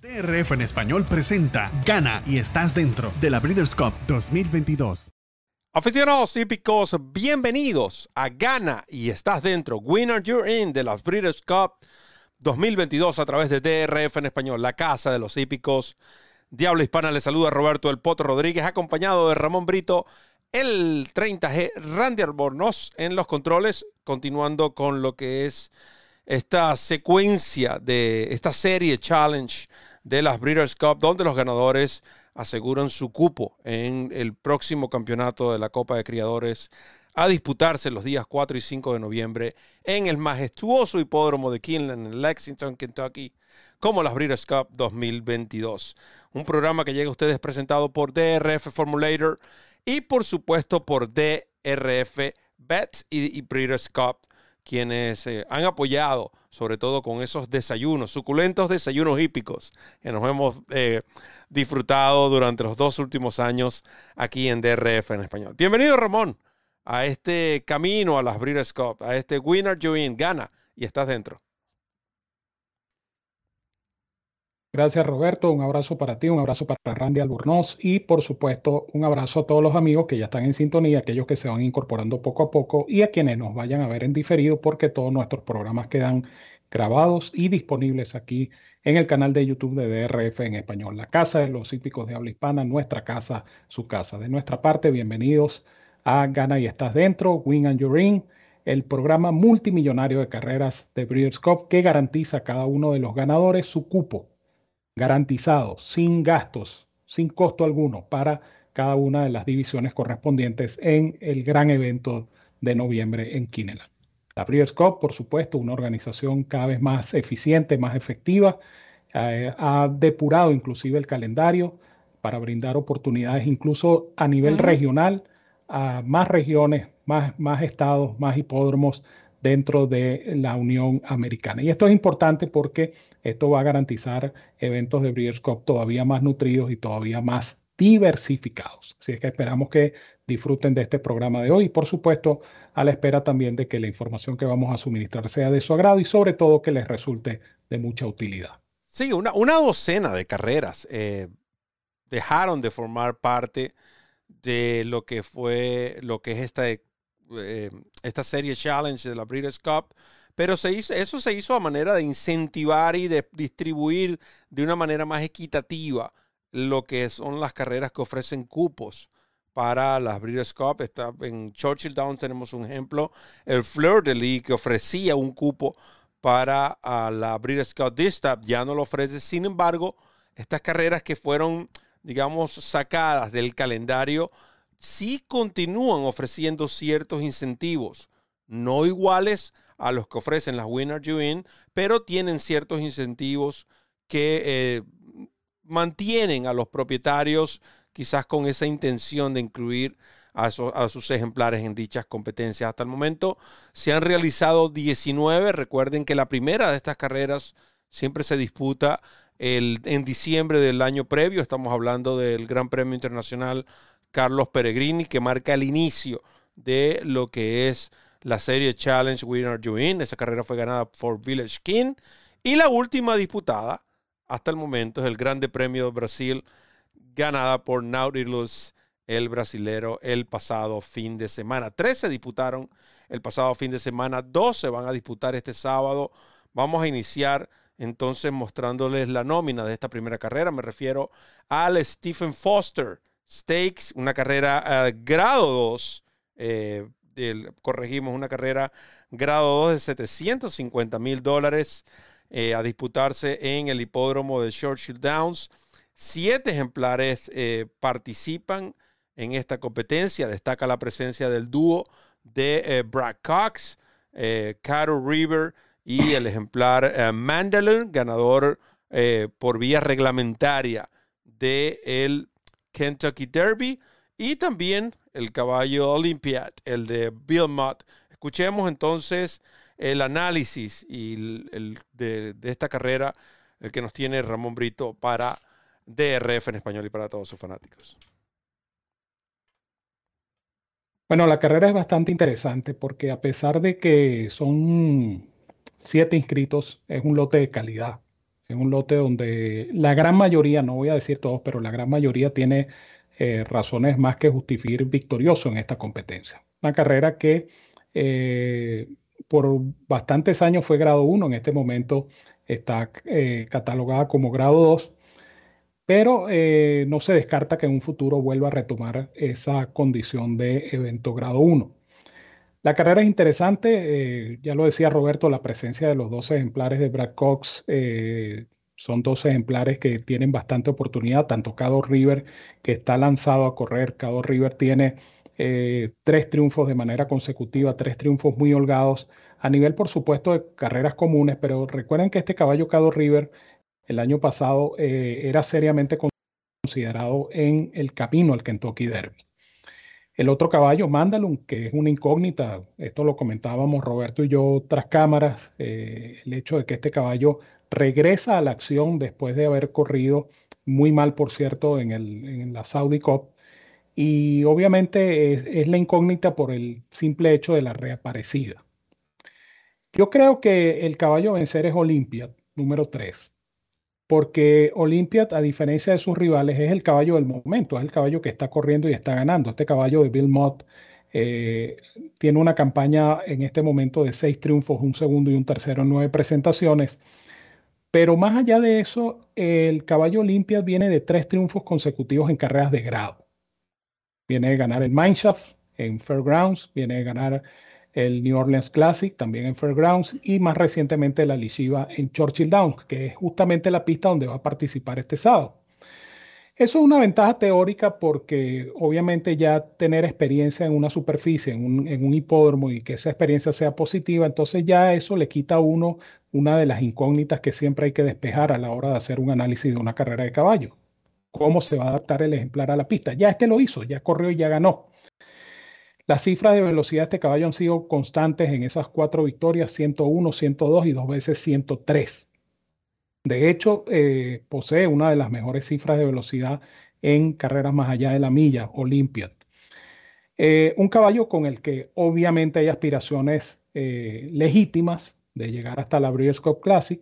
TRF en español presenta Gana y estás dentro de la Breeders' Cup 2022. Aficionados típicos, bienvenidos a Gana y estás dentro. Winner You're In de la Breeders' Cup 2022 a través de TRF en español, la casa de los hípicos. Diablo Hispana le saluda Roberto El Poto Rodríguez, acompañado de Ramón Brito, el 30G, Randy Albornoz en los controles, continuando con lo que es esta secuencia de esta serie Challenge de las Breeders' Cup, donde los ganadores aseguran su cupo en el próximo campeonato de la Copa de Criadores a disputarse los días 4 y 5 de noviembre en el majestuoso hipódromo de Kinland, en Lexington, Kentucky, como las Breeders' Cup 2022. Un programa que llega a ustedes presentado por DRF Formulator y por supuesto por DRF Bets y, Breeders' Cup quienes eh, han apoyado, sobre todo con esos desayunos, suculentos desayunos hípicos que nos hemos eh, disfrutado durante los dos últimos años aquí en DRF en español. Bienvenido, Ramón, a este camino a las Breeders' Cup, a este Winner Join, gana y estás dentro. Gracias Roberto, un abrazo para ti, un abrazo para Randy Albornoz y por supuesto un abrazo a todos los amigos que ya están en sintonía, aquellos que se van incorporando poco a poco y a quienes nos vayan a ver en diferido porque todos nuestros programas quedan grabados y disponibles aquí en el canal de YouTube de DRF en español, la casa de los hípicos de habla hispana, nuestra casa, su casa. De nuestra parte, bienvenidos a Gana y Estás Dentro, Win and Your Ring, el programa multimillonario de carreras de Breeders' Cup que garantiza a cada uno de los ganadores su cupo garantizado, sin gastos, sin costo alguno para cada una de las divisiones correspondientes en el gran evento de noviembre en Kineland. La Breeders' Cup, por supuesto, una organización cada vez más eficiente, más efectiva, eh, ha depurado inclusive el calendario para brindar oportunidades incluso a nivel regional a más regiones, más, más estados, más hipódromos dentro de la Unión Americana. Y esto es importante porque esto va a garantizar eventos de Breeders' Cup todavía más nutridos y todavía más diversificados. Así es que esperamos que disfruten de este programa de hoy y por supuesto a la espera también de que la información que vamos a suministrar sea de su agrado y sobre todo que les resulte de mucha utilidad. Sí, una, docena de carreras eh, dejaron de formar parte de lo que fue, lo que es esta eh, esta serie Challenge de la Breeders' Cup, pero se hizo, eso se hizo a manera de incentivar y de distribuir de una manera más equitativa lo que son las carreras que ofrecen cupos para las Breeders' Cup. Está, en Churchill Downs tenemos un ejemplo, el Fleur de Lis que ofrecía un cupo para la Breeders' Cup Distap, ya no lo ofrece. Sin embargo, estas carreras que fueron, digamos, sacadas del calendario sí continúan ofreciendo ciertos incentivos, no iguales a los que ofrecen las Winner You In, pero tienen ciertos incentivos que eh, mantienen a los propietarios quizás con esa intención de incluir a, a, sus ejemplares en dichas competencias. Hasta el momento se han realizado 19. Recuerden que la primera de estas carreras siempre se disputa el, en diciembre del año previo. Estamos hablando del Gran Premio Internacional Carlos Peregrini, que marca el inicio de lo que es la serie Challenge Winner You In. Esa carrera fue ganada por Village King. Y la última disputada hasta el momento es el Grande Premio de Brasil, ganada por Nautilus, el brasilero, el pasado fin de semana. Tres se disputaron el pasado fin de semana, dos se van a disputar este sábado. Vamos a iniciar entonces mostrándoles la nómina de esta primera carrera. Me refiero al Stephen Foster, Stakes, una carrera uh, grado 2, eh, corregimos, una carrera grado 2 de 750 mil dólares eh, a disputarse en el hipódromo de Churchill Downs. Siete ejemplares eh, participan en esta competencia. Destaca la presencia del dúo de Brad Cox, Carol River y el ejemplar Mandalun, ganador por vía reglamentaria del el Kentucky Derby y también el caballo Olympiad, el de Bill Mott. Escuchemos entonces el análisis y de, esta carrera, el que nos tiene Ramón Brito para DRF en español y para todos sus fanáticos. Bueno, la carrera es bastante interesante porque a pesar de que son siete inscritos, es un lote de calidad. Es un lote donde la gran mayoría, no voy a decir todos, pero la gran mayoría tiene eh, razones más que justificar victorioso en esta competencia. Una carrera que eh, por bastantes años fue grado 1, en este momento está eh, catalogada como grado 2, pero no se descarta que en un futuro vuelva a retomar esa condición de evento grado 1. La carrera es interesante, ya lo decía Roberto, la presencia de los dos ejemplares de Brad Cox son dos ejemplares que tienen bastante oportunidad, tanto Cado River, que está lanzado a correr. Cado River tiene eh, tres triunfos de manera consecutiva, tres triunfos muy holgados, a nivel, por supuesto, de carreras comunes, pero recuerden que este caballo Cado River el año pasado eh, era seriamente considerado en el camino al Kentucky Derby. El otro caballo, Mandalun, que es una incógnita, esto lo comentábamos Roberto y yo tras cámaras, eh, el hecho de que este caballo regresa a la acción después de haber corrido muy mal, por cierto, en, el, en la Saudi Cup. Y obviamente es, la incógnita por el simple hecho de la reaparecida. Yo creo que el caballo a vencer es Olympiad, número 3, porque Olympiad, a diferencia de sus rivales, es el caballo del momento, es el caballo que está corriendo y está ganando. Este caballo de Bill Mott eh, tiene una campaña en este momento de seis triunfos, un segundo y un tercero en nueve presentaciones. Pero más allá de eso, el caballo Olympia viene de tres triunfos consecutivos en carreras de grado. Viene de ganar el Mineshaft en Fairgrounds, viene de ganar el New Orleans Classic también en Fairgrounds y más recientemente la Lishiva en Churchill Downs, que es justamente la pista donde va a participar este sábado. Eso es una ventaja teórica porque obviamente ya tener experiencia en una superficie, en un, hipódromo y que esa experiencia sea positiva, entonces ya eso le quita a uno una de las incógnitas que siempre hay que despejar a la hora de hacer un análisis de una carrera de caballo. ¿Cómo se va a adaptar el ejemplar a la pista? Ya este lo hizo, ya corrió y ya ganó. Las cifras de velocidad de este caballo han sido constantes en esas cuatro victorias, 101, 102 y dos veces 103. De hecho, eh, posee una de las mejores cifras de velocidad en carreras más allá de la milla, Olympiad. Eh, un caballo con el que obviamente hay aspiraciones eh, legítimas de llegar hasta la Breeders' Cup Classic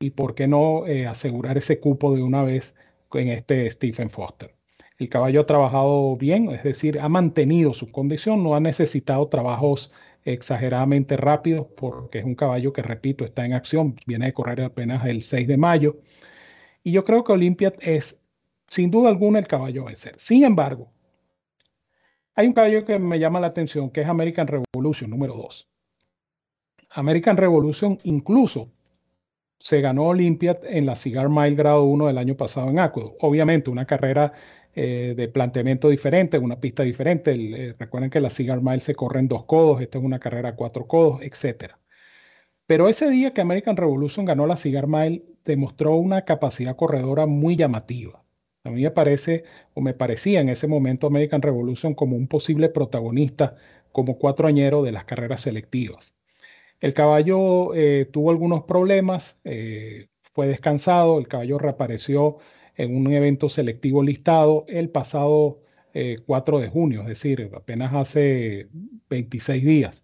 y por qué no asegurar ese cupo de una vez en este Stephen Foster. El caballo ha trabajado bien, es decir, ha mantenido su condición, no ha necesitado trabajos exageradamente rápido porque es un caballo que, repito, está en acción, viene de correr apenas el 6 de mayo. Y yo creo que Olympiad es, sin duda alguna, el caballo a vencer. Sin embargo, hay un caballo que me llama la atención, que es American Revolution, número 2. American Revolution incluso se ganó Olympiad en la Cigar Mile grado 1 del año pasado en Aqueduct. Obviamente, una carrera eh, de planteamiento diferente, una pista diferente. Eh, recuerden que la Cigar Mile se corre en dos codos, esta es una carrera a cuatro codos, etc. Pero ese día que American Revolution ganó la Cigar Mile, demostró una capacidad corredora muy llamativa. A mí me parece, o me parecía en ese momento American Revolution como un posible protagonista, como cuatroañero de las carreras selectivas. El caballo eh, tuvo algunos problemas, fue descansado, el caballo reapareció en un evento selectivo listado el pasado 4 eh, de junio, es decir, apenas hace 26 días.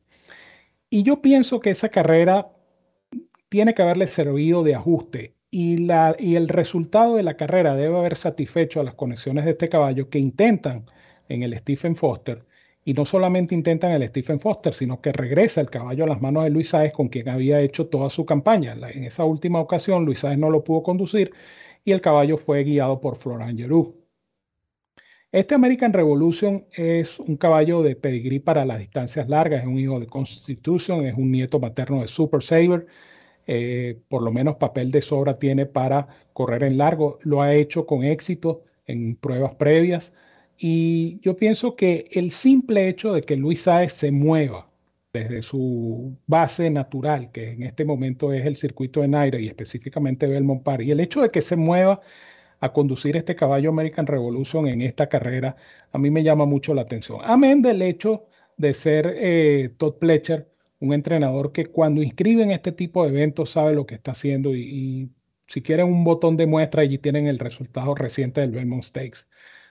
Y yo pienso que esa carrera tiene que haberle servido de ajuste y, la, y el resultado de la carrera debe haber satisfecho a las conexiones de este caballo que intentan en el Stephen Foster y no solamente intentan el Stephen Foster, sino que regresa el caballo a las manos de Luis Sáez, con quien había hecho toda su campaña. En esa última ocasión, Luis Sáez no lo pudo conducir y el caballo fue guiado por Florent Geroux. Este American Revolution es un caballo de pedigrí para las distancias largas, es un hijo de Constitution, es un nieto materno de Super Saver, eh, por lo menos papel de sobra tiene para correr en largo, lo ha hecho con éxito en pruebas previas y yo pienso que el simple hecho de que Luis Saez se mueva desde su base natural, que en este momento es el circuito de Naira y específicamente Belmont Park, y el hecho de que se mueva a conducir este caballo American Revolution en esta carrera, a mí me llama mucho la atención. Amén del hecho de ser eh, Todd Pletcher, un entrenador que cuando inscribe en este tipo de eventos sabe lo que está haciendo y si quieren un botón de muestra, allí tienen el resultado reciente del Belmont Stakes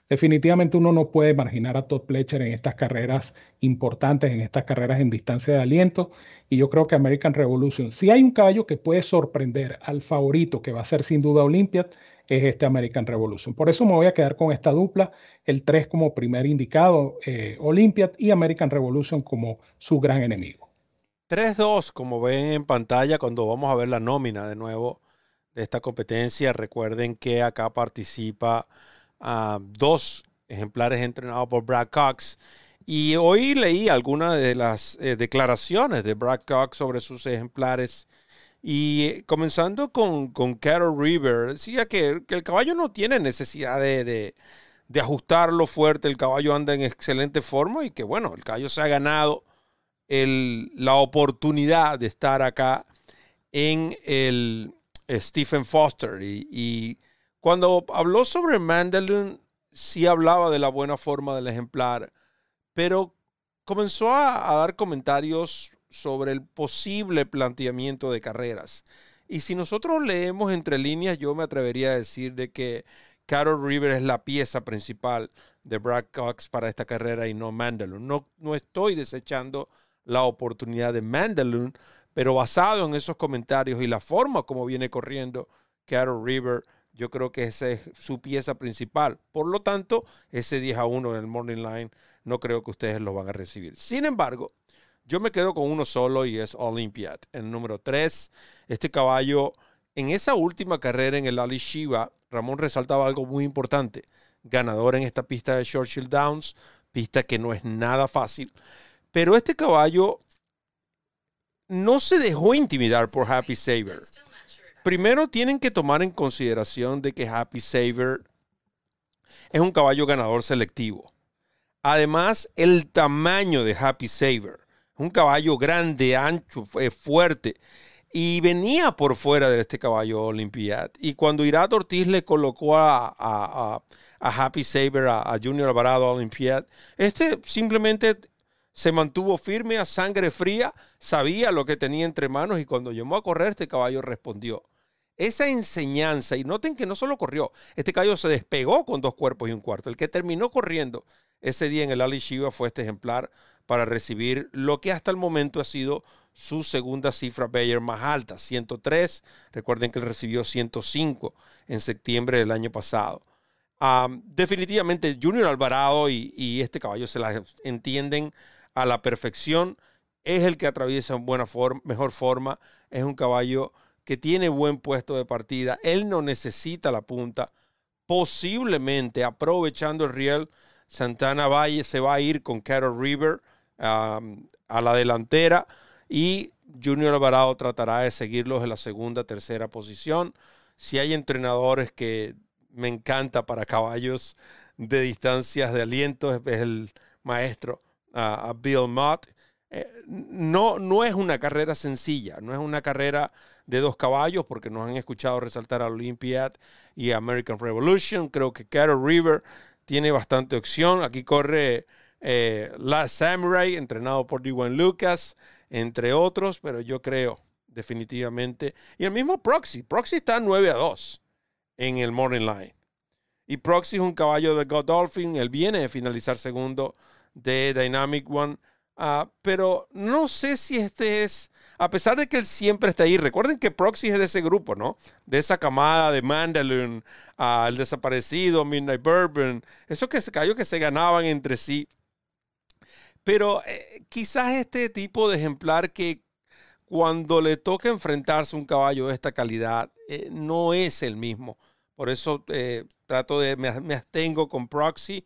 definitivamente uno no puede marginar a Todd Pletcher en estas carreras importantes, en estas carreras en distancia de aliento. Y yo creo que American Revolution, si hay un caballo que puede sorprender al favorito, que va a ser sin duda Olympiad, es este American Revolution. Por eso me voy a quedar con esta dupla, el 3 como primer indicado, eh, Olympiad y American Revolution como su gran enemigo. 3-2, como ven en pantalla cuando vamos a ver la nómina de nuevo de esta competencia. Recuerden que acá participa uh, dos ejemplares entrenados por Brad Cox. Y hoy leí algunas de las eh, declaraciones de Brad Cox sobre sus ejemplares. Y eh, comenzando con, con Carol River, decía que, que, el caballo no tiene necesidad de, de, de, ajustarlo fuerte, el caballo anda en excelente forma y que bueno, el caballo se ha ganado el, la oportunidad de estar acá en el, Stephen Foster. Y, cuando habló sobre Mandalun, sí hablaba de la buena forma del ejemplar, pero comenzó a, dar comentarios sobre el posible planteamiento de carreras. Y si nosotros leemos entre líneas, yo me atrevería a decir de que Carol River es la pieza principal de Brad Cox para esta carrera y no Mandalun. No, no estoy desechando la oportunidad de Mandalun, pero basado en esos comentarios y la forma como viene corriendo Carol River, yo creo que esa es su pieza principal. Por lo tanto, ese 10 a 1 en el Morning Line no creo que ustedes lo van a recibir. Sin embargo, yo me quedo con uno solo y es Olympiad. El número 3, este caballo, en esa última carrera en el Ali Shiva, Ramón resaltaba algo muy importante. Ganador en esta pista de Churchill Downs, pista que no es nada fácil. Pero este caballo no se dejó intimidar por Happy Saver. Primero tienen que tomar en consideración de que Happy Saver es un caballo ganador selectivo. Además, el tamaño de Happy Saver, un caballo grande, ancho, fuerte, y venía por fuera de este caballo Olympiad. Y cuando Irat Ortiz le colocó a, Happy Saver, a, a Junior Alvarado Olympiad, este simplemente se mantuvo firme a sangre fría, sabía lo que tenía entre manos y cuando llamó a correr este caballo respondió. Esa enseñanza, y noten que no solo corrió, este caballo se despegó con dos cuerpos y un cuarto. El que terminó corriendo ese día en el Ali Shiva fue este ejemplar para recibir lo que hasta el momento ha sido su segunda cifra Bayer más alta, 103. Recuerden que él recibió 105 en septiembre del año pasado. definitivamente Junior Alvarado y, este caballo se las entienden a la perfección. Es el que atraviesa en buena forma, mejor forma. Es un caballo que tiene buen puesto de partida. Él no necesita la punta. Posiblemente aprovechando el riel, Santana Valle se va a ir con Carol River a la delantera y Junior Alvarado tratará de seguirlos en la segunda, tercera posición. Si hay entrenadores que me encanta para caballos de distancias de aliento, es el maestro a, Bill Mott. No, no es una carrera sencilla, no es una carrera de dos caballos, porque nos han escuchado resaltar a Olympiad y American Revolution. Creo que Carol River tiene bastante opción. Aquí corre eh, Last Samurai, entrenado por Dwayne Lucas, entre otros, pero yo creo definitivamente. Y el mismo Proxy. Proxy está 9 a 2 en el Morning Line. Y Proxy es un caballo de Godolphin. Él viene de finalizar segundo de Dynamic One. Ah, pero no sé si este es, a pesar de que él siempre está ahí, recuerden que Proxy es de ese grupo, ¿no? De esa camada de Mandalun, uh, el desaparecido, Midnight Bourbon, esos que se cayó que se ganaban entre sí. Pero eh, quizás este tipo de ejemplar que cuando le toca enfrentarse a un caballo de esta calidad, eh, no es el mismo. Por eso eh, trato de, me, me abstengo con Proxy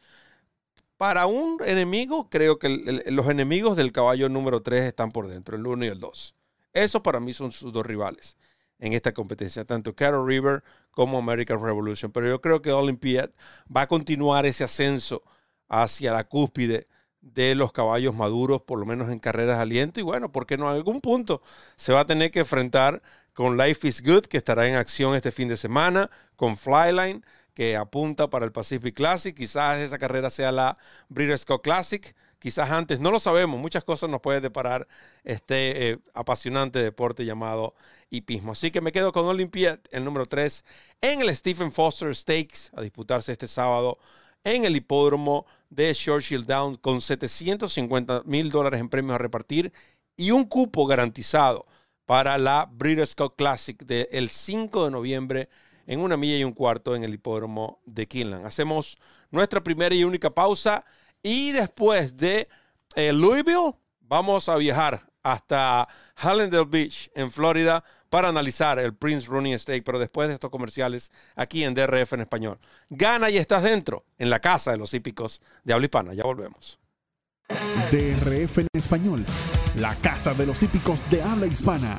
para un enemigo, creo que los enemigos del caballo número 3 están por dentro, el 1 y el 2. Esos para mí son sus dos rivales en esta competencia, tanto Carol River como American Revolution. Pero yo creo que Olympiad va a continuar ese ascenso hacia la cúspide de los caballos maduros, por lo menos en carreras de aliento. Y bueno, porque no en algún punto se va a tener que enfrentar con Life is Good, que estará en acción este fin de semana, con Flyline que apunta para el Pacific Classic. Quizás esa carrera sea la Breeders' Cup Classic. Quizás antes, no lo sabemos. Muchas cosas nos puede deparar este eh, apasionante deporte llamado hipismo. Así que me quedo con Olympiad, el número 3, en el Stephen Foster Stakes, a disputarse este sábado en el hipódromo de Churchill Downs con 750 mil dólares en premios a repartir y un cupo garantizado para la Breeders' Cup Classic del 5 de noviembre en una milla y un cuarto en el hipódromo de Kinland. Hacemos nuestra primera y única pausa y después de eh, Louisville vamos a viajar hasta Hallandale Beach en Florida para analizar el Prince Rooney Steak, pero después de estos comerciales aquí en DRF en español. Gana y estás dentro, en la casa de los hípicos de habla hispana. Ya volvemos. DRF en español, la casa de los hípicos de habla hispana.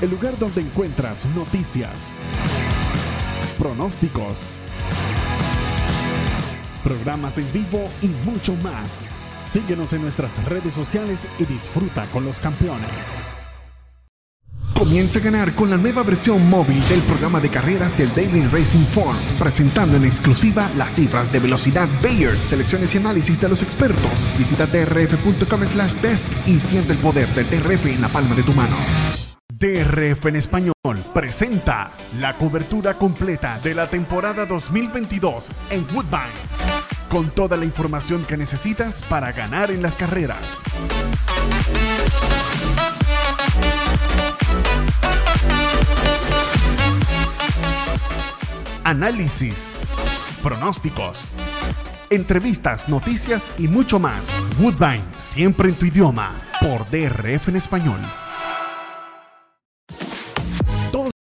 El lugar donde encuentras noticias, pronósticos, programas en vivo y mucho más. Síguenos en nuestras redes sociales y disfruta con los campeones. Comienza a ganar con la nueva versión móvil del programa de carreras del Daily Racing Form, presentando en exclusiva las cifras de velocidad Bayer, selecciones y análisis de los expertos. Visita drf.com slash best y siente el poder del DRF en la palma de tu mano. DRF en español presenta la cobertura completa de la temporada 2022 en Woodbine con toda la información que necesitas para ganar en las carreras. Análisis, pronósticos, entrevistas, noticias y mucho más. Woodbine, siempre en tu idioma, por DRF en español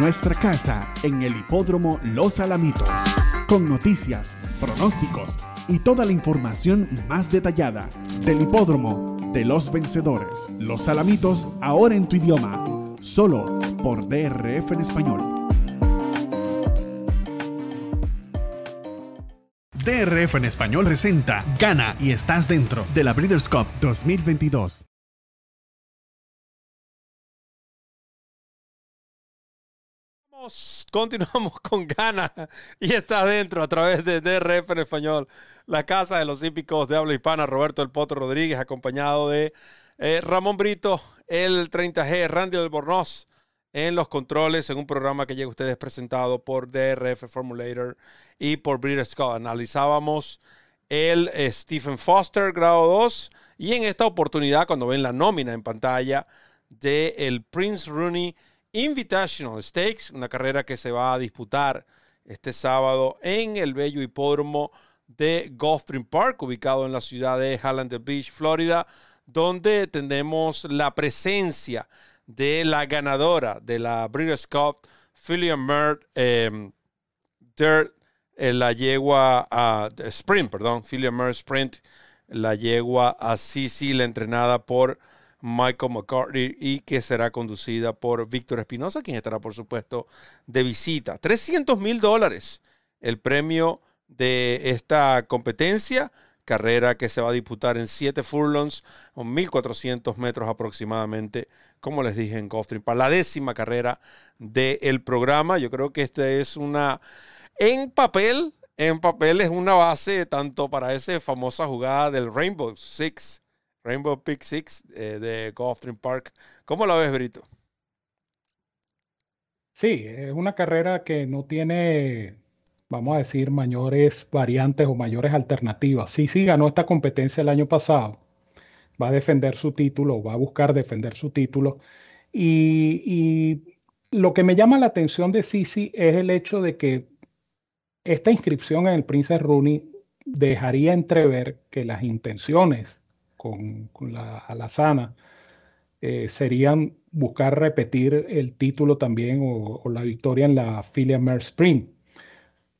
nuestra casa en el hipódromo Los Alamitos, con noticias, pronósticos y toda la información más detallada del hipódromo de los vencedores. Los Alamitos ahora en tu idioma, solo por DRF en español. DRF en español presenta Gana y estás dentro de la Breeders' Cup 2022. Continuamos con ganas y está adentro a través de DRF en español, la casa de los hípicos de habla hispana, Roberto El Potro Rodríguez, acompañado de eh, Ramón Brito, el 30G, Randy Albornoz en los controles, en un programa que llega a ustedes presentado por DRF Formulator y por Breeders' Scott. Analizábamos el eh, Stephen Foster, grado 2, y en esta oportunidad, cuando ven la nómina en pantalla de el Prince Rooney Invitational Stakes, una carrera que se va a disputar este sábado en el bello hipódromo de Gulfstream Park, ubicado en la ciudad de Halland Beach, Florida, donde tenemos la presencia de la ganadora de la Breeders' Cup, Philly Mert em, Dirt, eh, la yegua a Sprint, perdón, Philly Mert Sprint, la yegua a CC, la entrenada por Michael McCarthy y que será conducida por Víctor Espinosa, quien estará, por supuesto, de visita. 300 mil dólares el premio de esta competencia, carrera que se va a disputar en 7 furlongs, con 1.400 metros aproximadamente, como les dije en Gulfstream, para la décima carrera del programa. Yo creo que esta es una, en papel, en papel es una base tanto para esa famosa jugada del Rainbow Six Rainbow Peak Six eh, de Gulfstream Park. ¿Cómo la ves, Brito? Sí, es una carrera que no tiene, vamos a decir, mayores variantes o mayores alternativas. Sí, sí, ganó esta competencia el año pasado. Va a defender su título, va a buscar defender su título. Y, y lo que me llama la atención de Sisi es el hecho de que esta inscripción en el Princess Rooney dejaría entrever que las intenciones con, la alazana, eh, serían buscar repetir el título también o, la victoria en la filia Mer Spring.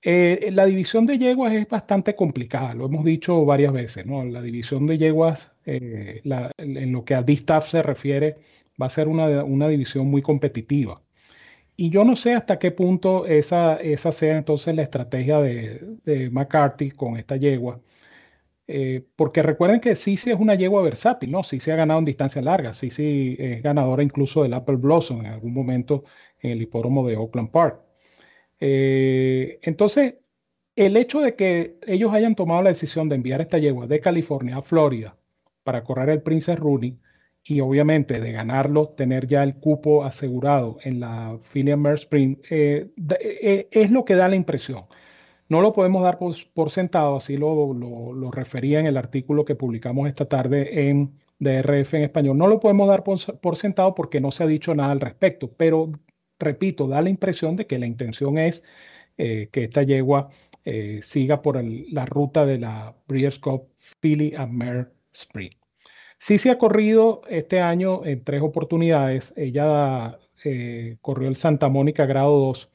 Eh, la división de yeguas es bastante complicada, lo hemos dicho varias veces, ¿no? La división de yeguas, eh, en lo que a D-Staff se refiere, va a ser una, una, división muy competitiva. Y yo no sé hasta qué punto esa, esa sea entonces la estrategia de, de McCarthy con esta yegua Eh, porque recuerden que Sisi es una yegua versátil, ¿no? Sisi ha ganado en distancia larga, Sisi es ganadora incluso del Apple Blossom en algún momento en el hipódromo de Oakland Park. Eh, entonces, el hecho de que ellos hayan tomado la decisión de enviar esta yegua de California a Florida para correr el Princess Rooney y obviamente de ganarlo, tener ya el cupo asegurado en la Philly Mare Spring, eh, es lo que da la impresión. No lo podemos dar por, sentado, así lo, lo, refería en el artículo que publicamos esta tarde en DRF en español. No lo podemos dar por, sentado porque no se ha dicho nada al respecto, pero repito, da la impresión de que la intención es eh, que esta yegua eh, siga por la ruta de la Breeders' Cup Philly and Mare Spring. Sí se ha corrido este año en tres oportunidades. Ella eh, corrió el Santa Mónica grado 2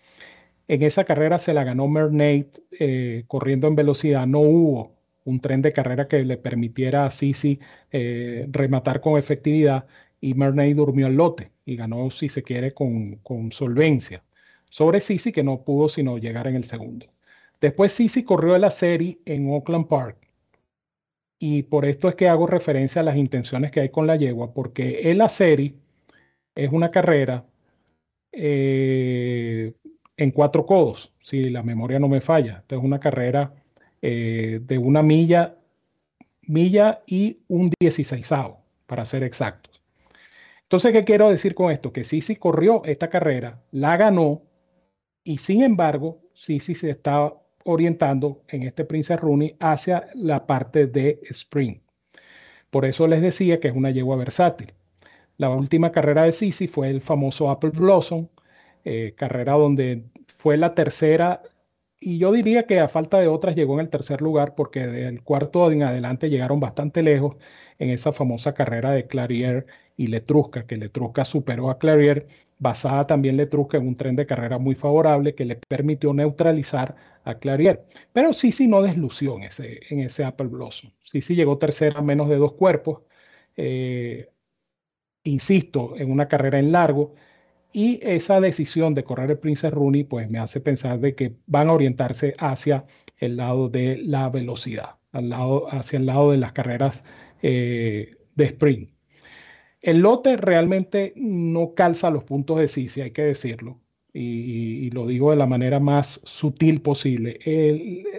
en esa carrera se la ganó Mernate eh, corriendo en velocidad. No hubo un tren de carrera que le permitiera a Sisi eh, rematar con efectividad y Mernate durmió al lote y ganó, si se quiere, con, con solvencia. Sobre Sisi, que no pudo sino llegar en el segundo. Después Sisi corrió la serie en Oakland Park. Y por esto es que hago referencia a las intenciones que hay con la yegua, porque el serie es una carrera eh, en cuatro codos, si la memoria no me falla. Esta es una carrera eh, de una milla, milla y un dieciséisavo, para ser exactos. Entonces, ¿qué quiero decir con esto? Que Sisi corrió esta carrera, la ganó, y sin embargo, Sisi se está orientando en este Princess Rooney hacia la parte de Spring. Por eso les decía que es una yegua versátil. La última carrera de Sisi fue el famoso Apple Blossom, eh, carrera donde fue la tercera y yo diría que a falta de otras llegó en el tercer lugar porque del cuarto en adelante llegaron bastante lejos en esa famosa carrera de Clarier y Letrusca, que Letrusca superó a Clarier, basada también Letrusca en un tren de carrera muy favorable que le permitió neutralizar a Clarier. Pero sí, sí, no deslució en ese, en ese Apple Blossom. Sí, sí llegó tercera a menos de dos cuerpos. Eh, insisto, en una carrera en largo y esa decisión de correr el Princess Rooney, pues me hace pensar de que van a orientarse hacia el lado de la velocidad, al lado, hacia el lado de las carreras eh, de sprint. El lote realmente no calza los puntos de Sisi, hay que decirlo, y, lo digo de la manera más sutil posible.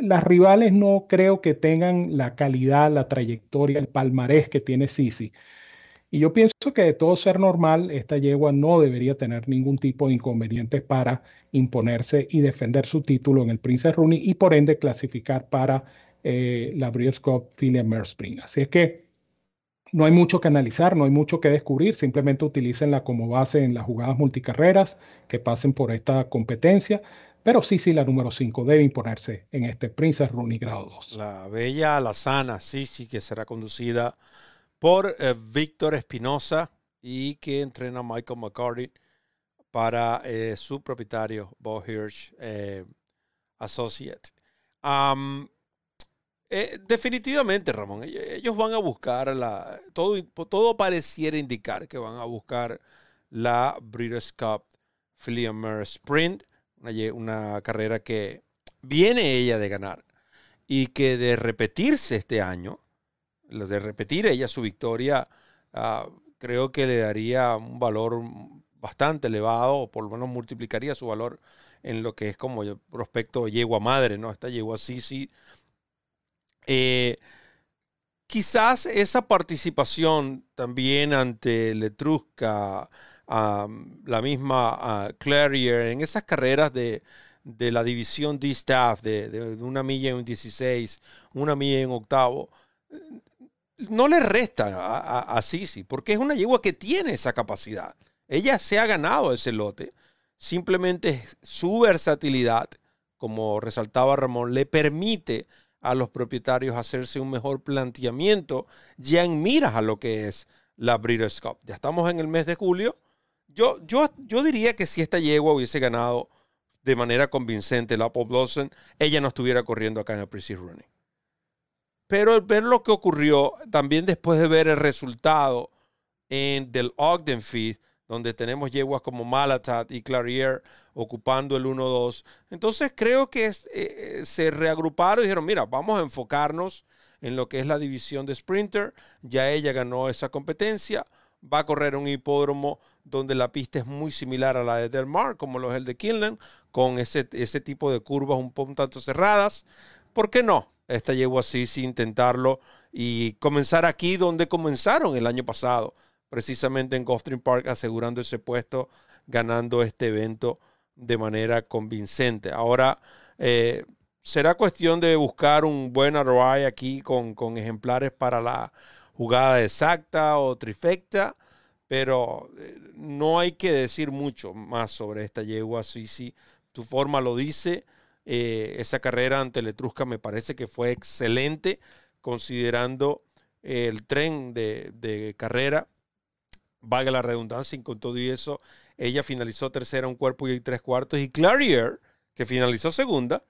las rivales no creo que tengan la calidad, la trayectoria, el palmarés que tiene Sisi y yo pienso que de todo ser normal, esta yegua no debería tener ningún tipo de inconvenientes para imponerse y defender su título en el Princess Rooney y por ende clasificar para eh, la Breeders' Cup Philly Spring. Así es que no hay mucho que analizar, no hay mucho que descubrir, simplemente utilicenla como base en las jugadas multicarreras que pasen por esta competencia. Pero sí, sí, la número 5 debe imponerse en este Princess Rooney grado 2. La bella, la sana, sí, sí, que será conducida por eh, Víctor Espinosa y que entrena Michael McCarty para eh, su propietario, Bo Hirsch eh, Associate. definitivamente, Ramón, ellos van a buscar la. Todo, todo pareciera indicar que van a buscar la Breeders' Cup Philly Sprint, una carrera que viene ella de ganar y que de repetirse este año de repetir ella su victoria, ah, creo que le daría un valor bastante elevado, o por lo menos multiplicaría su valor en lo que es como prospecto yegua madre, ¿no? Esta yegua Sisi. Eh, quizás esa participación también ante Letrusca, la misma Clarier, en esas carreras de, la división D-Staff, de, de, una milla en un 16, una milla en octavo, no le resta a, Sisi, porque es una yegua que tiene esa capacidad. Ella se ha ganado ese lote. Simplemente su versatilidad, como resaltaba Ramón, le permite a los propietarios hacerse un mejor planteamiento ya en miras a lo que es la Breeders' Cup. Ya estamos en el mes de julio. Yo, yo, yo diría que si esta yegua hubiese ganado de manera convincente la Pop Blossom, ella no estuviera corriendo acá en el Precision Running. Pero ver lo que ocurrió también después de ver el resultado en, del Ogden Feed, donde tenemos yeguas como Malatat y Clarier ocupando el 1-2. Entonces creo que eh, se reagruparon y dijeron, mira, vamos a enfocarnos en lo que es la división de Sprinter. Ya ella ganó esa competencia. Va a correr un hipódromo donde la pista es muy similar a la de Del Mar, como lo es el de Kinlan, con ese, ese tipo de curvas un poco tanto cerradas. ¿Por qué no? Esta yegua así intentarlo y comenzar aquí donde comenzaron el año pasado, precisamente en Gulfstream Park, asegurando ese puesto, ganando este evento de manera convincente. Ahora, eh, será cuestión de buscar un buen ROI aquí con, con, ejemplares para la jugada exacta o trifecta, pero eh, no hay que decir mucho más sobre esta yegua. Sí, tu forma lo dice. Eh, esa carrera ante Letrusca me parece que fue excelente, considerando el tren de, de carrera. Valga la redundancia, y con todo y eso, ella finalizó tercera, un cuerpo y tres cuartos. Y Clarier, que finalizó segunda,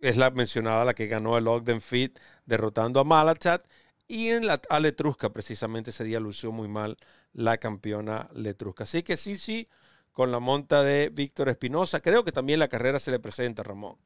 es la mencionada, la que ganó el Ogden Fit, derrotando a Malatat. Y en la a Letrusca, precisamente ese día lució muy mal la campeona Letrusca. Así que sí, sí, con la monta de Víctor Espinosa. Creo que también la carrera se le presenta, Ramón.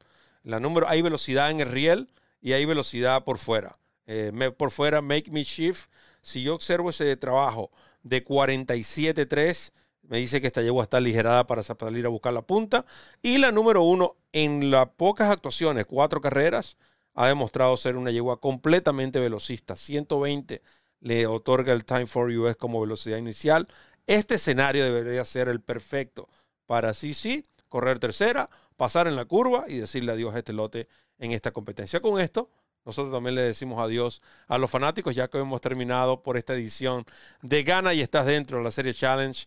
La número, hay velocidad en el riel y hay velocidad por fuera. Eh, por fuera, Make Me Shift. Si yo observo ese trabajo de 47.3, me dice que esta yegua está aligerada para salir a buscar la punta. Y la número uno, en las pocas actuaciones, cuatro carreras, ha demostrado ser una yegua completamente velocista. 120 le otorga el Time for US como velocidad inicial. Este escenario debería ser el perfecto para sí, sí, correr tercera, pasar en la curva y decirle adiós a este lote en esta competencia. Con esto, nosotros también le decimos adiós a los fanáticos, ya que hemos terminado por esta edición de Gana y estás dentro de la serie Challenge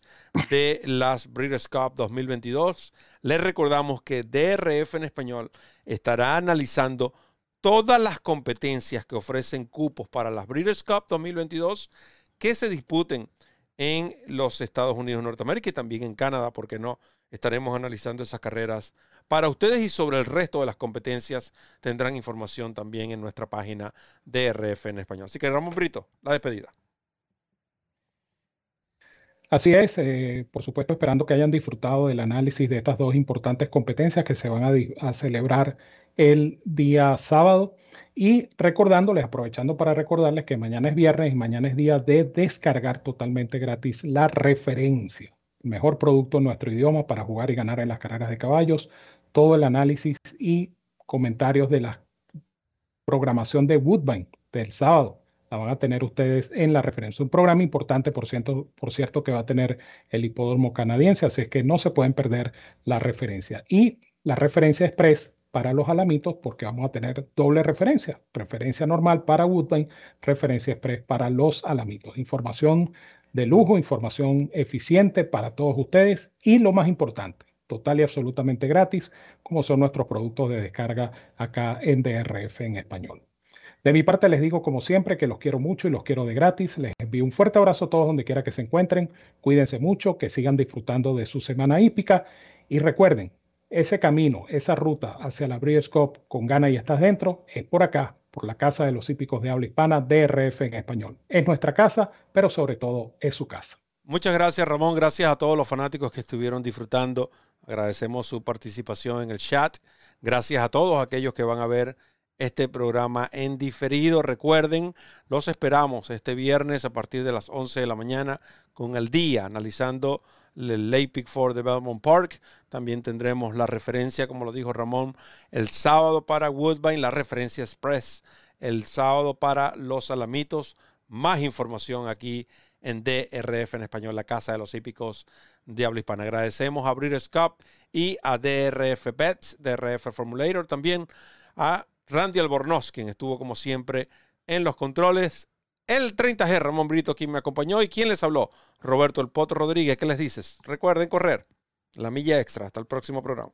de las Breeders' Cup 2022. Les recordamos que DRF en español estará analizando todas las competencias que ofrecen cupos para las Breeders' Cup 2022 que se disputen en los Estados Unidos de Norteamérica y también en Canadá, porque no estaremos analizando esas carreras para ustedes y sobre el resto de las competencias tendrán información también en nuestra página de RF en español. Así que Ramón Brito, la despedida. Así es, eh, por supuesto esperando que hayan disfrutado del análisis de estas dos importantes competencias que se van a, a celebrar el día sábado. Y recordándoles, aprovechando para recordarles que mañana es viernes y mañana es día de descargar totalmente gratis la referencia. Mejor producto en nuestro idioma para jugar y ganar en las carreras de caballos. Todo el análisis y comentarios de la programación de Woodbine del sábado. La van a tener ustedes en la referencia. Un programa importante, por cierto, por cierto, que va a tener el hipódromo canadiense, así es que no se pueden perder la referencia. Y la referencia express para los alamitos porque vamos a tener doble referencia, referencia normal para Woodbine, referencia express para los alamitos. Información de lujo, información eficiente para todos ustedes y lo más importante, total y absolutamente gratis, como son nuestros productos de descarga acá en DRF en español. De mi parte les digo como siempre que los quiero mucho y los quiero de gratis. Les envío un fuerte abrazo a todos donde quiera que se encuentren. Cuídense mucho, que sigan disfrutando de su semana hípica y recuerden, ese camino, esa ruta hacia la Breeders' Cup con gana y estás dentro, es por acá, por la Casa de los Hípicos de Habla Hispana, DRF en español. Es nuestra casa, pero sobre todo es su casa. Muchas gracias, Ramón. Gracias a todos los fanáticos que estuvieron disfrutando. Agradecemos su participación en el chat. Gracias a todos aquellos que van a ver este programa en diferido. Recuerden, los esperamos este viernes a partir de las 11 de la mañana con el día analizando el Lake Pick for de Belmont Park. También tendremos la referencia, como lo dijo Ramón, el sábado para Woodbine, la referencia express, el sábado para Los Alamitos. Más información aquí en DRF en español, la Casa de los Hípicos de Habla Hispana. Agradecemos a Breeders' Cup y a DRF Bets, DRF Formulator, también a Randy Albornoz, quien estuvo como siempre en los controles el 30G, Ramón Brito, quien me acompañó. ¿Y quién les habló? Roberto El Poto Rodríguez. ¿Qué les dices? Recuerden correr la milla extra. Hasta el próximo programa.